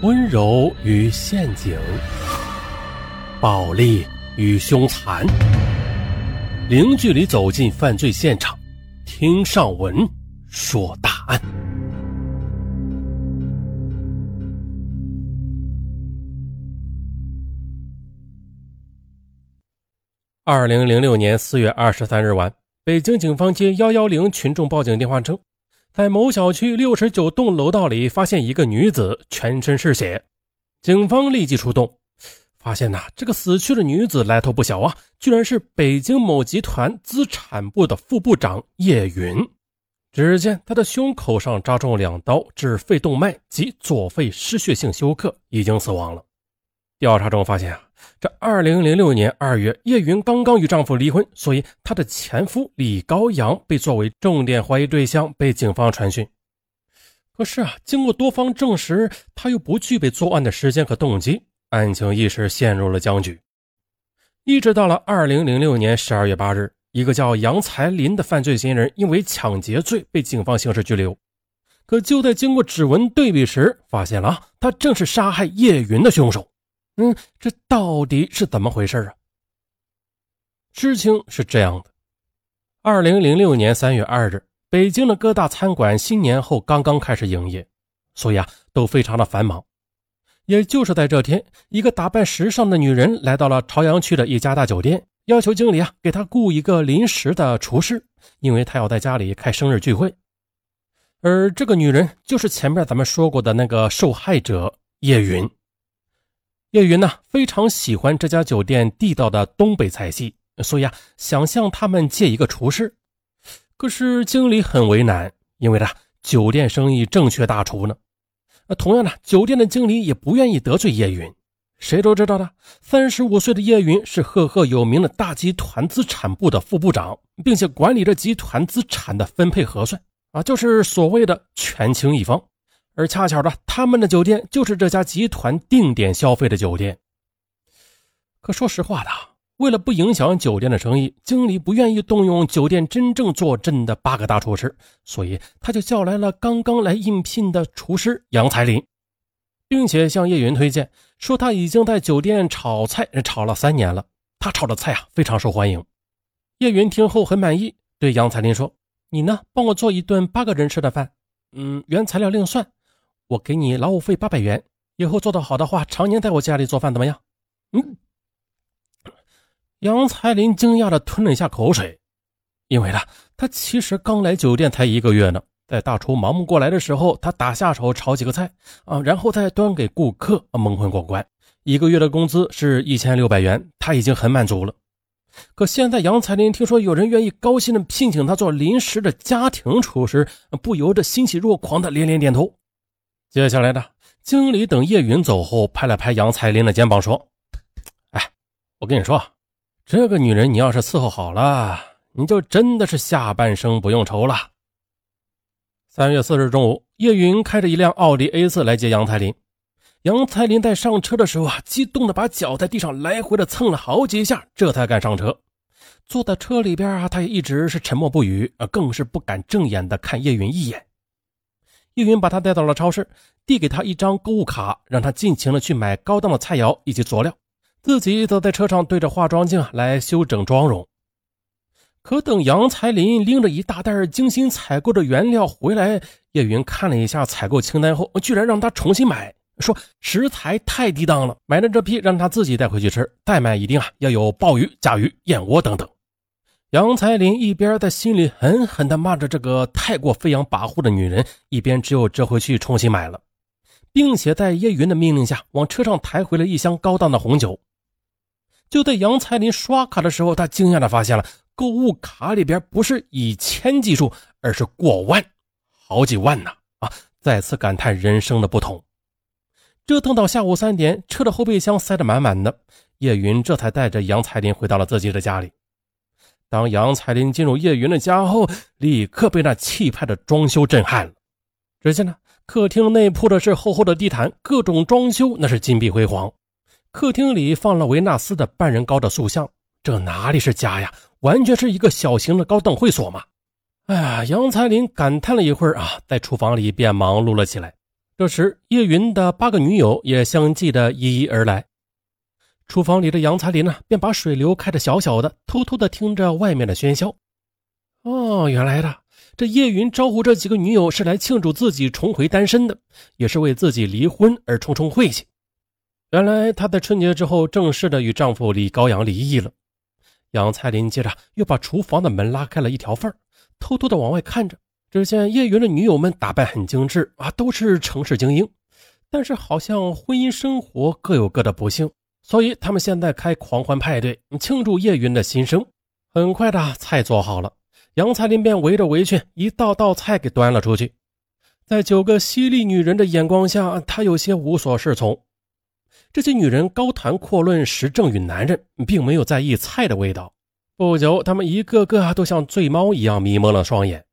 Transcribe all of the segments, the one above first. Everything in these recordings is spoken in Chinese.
温柔与陷阱，暴力与凶残，零距离走进犯罪现场，听上文说大案。二零零六年四月二十三日晚，北京警方接幺幺零群众报警电话称。在某小区六十九栋楼道里，发现一个女子全身是血。警方立即出动，发现呐，这个死去的女子来头不小啊，居然是北京某集团资产部的副部长叶云。只见她的胸口上扎中两刀，致肺动脉及左肺失血性休克，已经死亡了。调查中发现啊。这二零零六年二月，叶云刚刚与丈夫离婚，所以她的前夫李高阳被作为重点怀疑对象被警方传讯。可是啊，经过多方证实，他又不具备作案的时间和动机，案情一时陷入了僵局。一直到了二零零六年十二月八日，一个叫杨才林的犯罪嫌疑人因为抢劫罪被警方刑事拘留。可就在经过指纹对比时，发现了啊他正是杀害叶云的凶手。嗯，这到底是怎么回事啊？事情是这样的：二零零六年三月二日，北京的各大餐馆新年后刚刚开始营业，所以啊都非常的繁忙。也就是在这天，一个打扮时尚的女人来到了朝阳区的一家大酒店，要求经理啊给她雇一个临时的厨师，因为她要在家里开生日聚会。而这个女人就是前面咱们说过的那个受害者叶云。叶云呢非常喜欢这家酒店地道的东北菜系，所以啊想向他们借一个厨师。可是经理很为难，因为呢酒店生意正缺大厨呢。同样的，酒店的经理也不愿意得罪叶云。谁都知道的，三十五岁的叶云是赫赫有名的大集团资产部的副部长，并且管理着集团资产的分配核算啊，就是所谓的权倾一方。而恰巧的，他们的酒店就是这家集团定点消费的酒店。可说实话的，为了不影响酒店的生意，经理不愿意动用酒店真正坐镇的八个大厨师，所以他就叫来了刚刚来应聘的厨师杨才林，并且向叶云推荐说他已经在酒店炒菜炒了三年了，他炒的菜啊非常受欢迎。叶云听后很满意，对杨才林说：“你呢，帮我做一顿八个人吃的饭，嗯，原材料另算。”我给你劳务费八百元，以后做得好的话，常年在我家里做饭怎么样？嗯，杨才林惊讶的吞了一下口水，因为呢，他其实刚来酒店才一个月呢，在大厨忙不过来的时候，他打下手炒几个菜啊，然后再端给顾客蒙混过关，一个月的工资是一千六百元，他已经很满足了。可现在杨才林听说有人愿意高薪的聘请他做临时的家庭厨师，不由得欣喜若狂的连连点头。接下来呢，经理等叶云走后，拍了拍杨彩林的肩膀，说：“哎，我跟你说，这个女人你要是伺候好了，你就真的是下半生不用愁了。”三月四日中午，叶云开着一辆奥迪 A 四来接杨彩林。杨彩林在上车的时候啊，激动的把脚在地上来回的蹭了好几下，这才敢上车。坐在车里边啊，他也一直是沉默不语，啊，更是不敢正眼的看叶云一眼。叶云把他带到了超市，递给他一张购物卡，让他尽情的去买高档的菜肴以及佐料，自己则在车上对着化妆镜来修整妆容。可等杨才林拎着一大袋精心采购的原料回来，叶云看了一下采购清单后，居然让他重新买，说食材太低档了，买的这批让他自己带回去吃，再买一定啊要有鲍鱼、甲鱼、燕窝等等。杨才林一边在心里狠狠地骂着这个太过飞扬跋扈的女人，一边只有折回去重新买了，并且在叶云的命令下往车上抬回了一箱高档的红酒。就在杨才林刷卡的时候，他惊讶地发现了购物卡里边不是以千计数，而是过万，好几万呢！啊，再次感叹人生的不同。折腾到下午三点，车的后备箱塞得满满的，叶云这才带着杨才林回到了自己的家里。当杨彩玲进入叶云的家后，立刻被那气派的装修震撼了。只见呢，客厅内铺的是厚厚的地毯，各种装修那是金碧辉煌。客厅里放了维纳斯的半人高的塑像，这哪里是家呀，完全是一个小型的高档会所嘛！哎呀，杨彩玲感叹了一会儿啊，在厨房里便忙碌了起来。这时，叶云的八个女友也相继的一一而来。厨房里的杨彩林呢，便把水流开的小小的，偷偷的听着外面的喧嚣。哦，原来的这叶云招呼这几个女友是来庆祝自己重回单身的，也是为自己离婚而冲冲晦气。原来她在春节之后正式的与丈夫李高阳离异了。杨彩林接着又把厨房的门拉开了一条缝偷偷的往外看着。只见叶云的女友们打扮很精致啊，都是城市精英，但是好像婚姻生活各有各的不幸，所以他们现在开狂欢派对庆祝叶云的新生。很快的菜做好了，杨彩林便围着围裙一道道菜给端了出去。在九个犀利女人的眼光下，她有些无所适从。这些女人高谈阔论时政与男人，并没有在意菜的味道。不久，她们一个个都像醉猫一样迷蒙了双眼。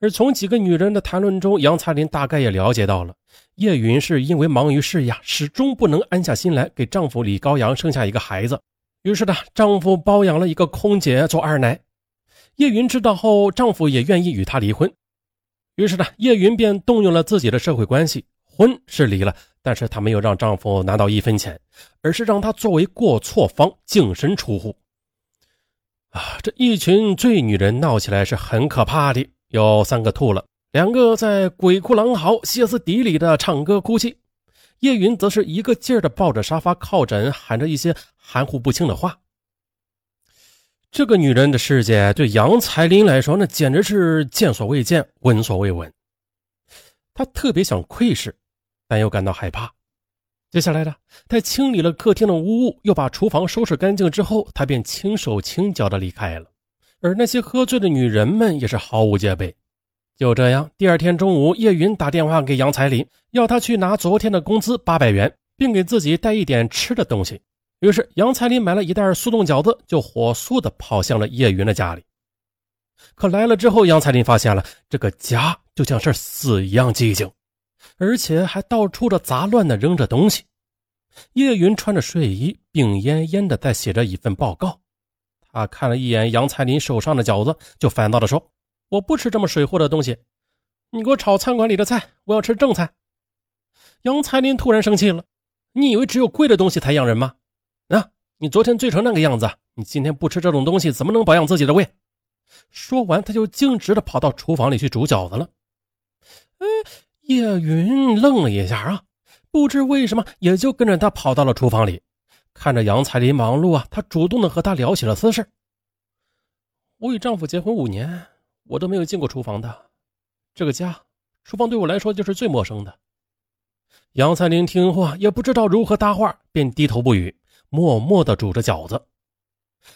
而从几个女人的谈论中，杨彩林大概也了解到了，叶云是因为忙于事业，始终不能安下心来给丈夫李高阳生下一个孩子。于是呢，丈夫包养了一个空姐做二奶。叶云知道后，丈夫也愿意与她离婚。于是呢，叶云便动用了自己的社会关系，婚是离了，但是她没有让丈夫拿到一分钱，而是让他作为过错方净身出户。啊，这一群醉女人闹起来是很可怕的。有三个吐了，两个在鬼哭狼嚎、歇斯底里的唱歌哭泣，叶云则是一个劲儿的抱着沙发靠枕，喊着一些含糊不清的话。这个女人的世界对杨彩林来说，那简直是见所未见、闻所未闻。她特别想窥视，但又感到害怕。接下来呢，在清理了客厅的污物，又把厨房收拾干净之后，她便轻手轻脚的离开了。而那些喝醉的女人们也是毫无戒备。就这样，第二天中午，叶云打电话给杨彩林，要他去拿昨天的工资八百元，并给自己带一点吃的东西。于是，杨彩林买了一袋速冻饺子，就火速的跑向了叶云的家里。可来了之后，杨彩林发现了这个家就像是死一样寂静，而且还到处的杂乱的扔着东西。叶云穿着睡衣，病恹恹的在写着一份报告。他看了一眼杨彩林手上的饺子，就烦躁地说：“我不吃这么水货的东西，你给我炒餐馆里的菜，我要吃正菜。”杨彩林突然生气了：“你以为只有贵的东西才养人吗？啊，你昨天醉成那个样子，你今天不吃这种东西，怎么能保养自己的胃？”说完，他就径直的跑到厨房里去煮饺子了。哎，叶云愣了一下啊，不知为什么，也就跟着他跑到了厨房里。看着杨彩林忙碌啊，她主动的和他聊起了私事。我与丈夫结婚五年，我都没有进过厨房的，这个家，厨房对我来说就是最陌生的。杨彩林听话，也不知道如何搭话，便低头不语，默默的煮着饺子。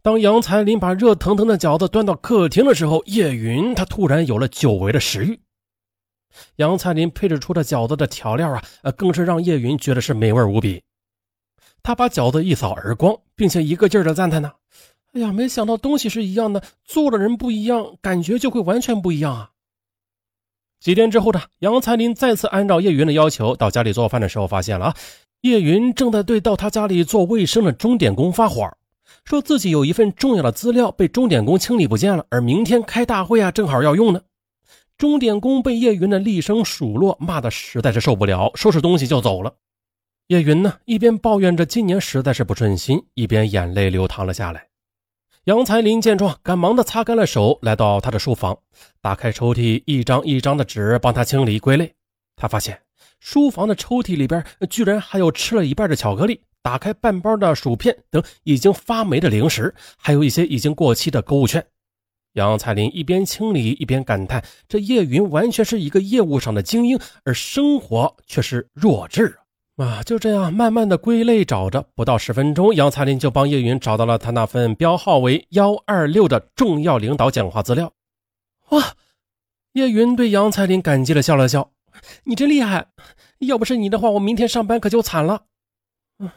当杨彩林把热腾腾的饺子端到客厅的时候，叶云她突然有了久违的食欲。杨彩林配置出的饺子的调料啊，呃，更是让叶云觉得是美味无比。他把饺子一扫而光，并且一个劲儿的赞叹呢：“哎呀，没想到东西是一样的，做的人不一样，感觉就会完全不一样啊！”几天之后呢，杨才林再次按照叶云的要求到家里做饭的时候，发现了啊，叶云正在对到他家里做卫生的钟点工发火，说自己有一份重要的资料被钟点工清理不见了，而明天开大会啊，正好要用呢。钟点工被叶云的厉声数落，骂的实在是受不了，收拾东西就走了。叶云呢，一边抱怨着今年实在是不顺心，一边眼泪流淌了下来。杨才林见状，赶忙的擦干了手，来到他的书房，打开抽屉，一张一张的纸帮他清理归类。他发现书房的抽屉里边居然还有吃了一半的巧克力，打开半包的薯片等已经发霉的零食，还有一些已经过期的购物券。杨彩林一边清理一边感叹：这叶云完全是一个业务上的精英，而生活却是弱智啊！啊，就这样慢慢的归类找着，不到十分钟，杨彩林就帮叶云找到了他那份标号为幺二六的重要领导讲话资料。哇，叶云对杨彩林感激的笑了笑：“你真厉害，要不是你的话，我明天上班可就惨了。嗯，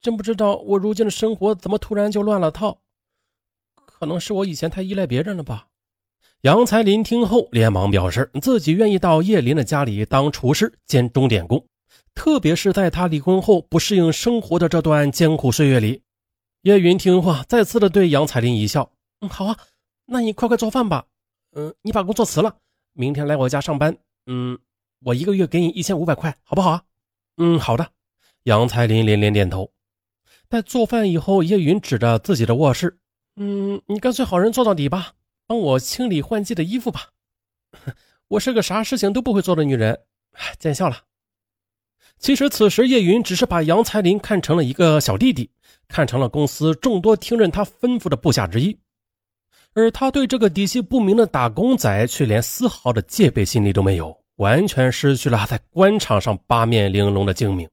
真不知道我如今的生活怎么突然就乱了套，可能是我以前太依赖别人了吧。”杨彩林听后连忙表示自己愿意到叶林的家里当厨师兼钟点工。特别是在他离婚后不适应生活的这段艰苦岁月里，叶云听话，再次的对杨彩玲一笑：“嗯，好啊，那你快快做饭吧。嗯，你把工作辞了，明天来我家上班。嗯，我一个月给你一千五百块，好不好啊？嗯，好的。杨彩玲连连点头。待做饭以后，叶云指着自己的卧室：“嗯，你干脆好人做到底吧，帮我清理换季的衣服吧。我是个啥事情都不会做的女人，见笑了。”其实此时叶云只是把杨才林看成了一个小弟弟，看成了公司众多听任他吩咐的部下之一，而他对这个底细不明的打工仔却连丝毫的戒备心理都没有，完全失去了在官场上八面玲珑的精明。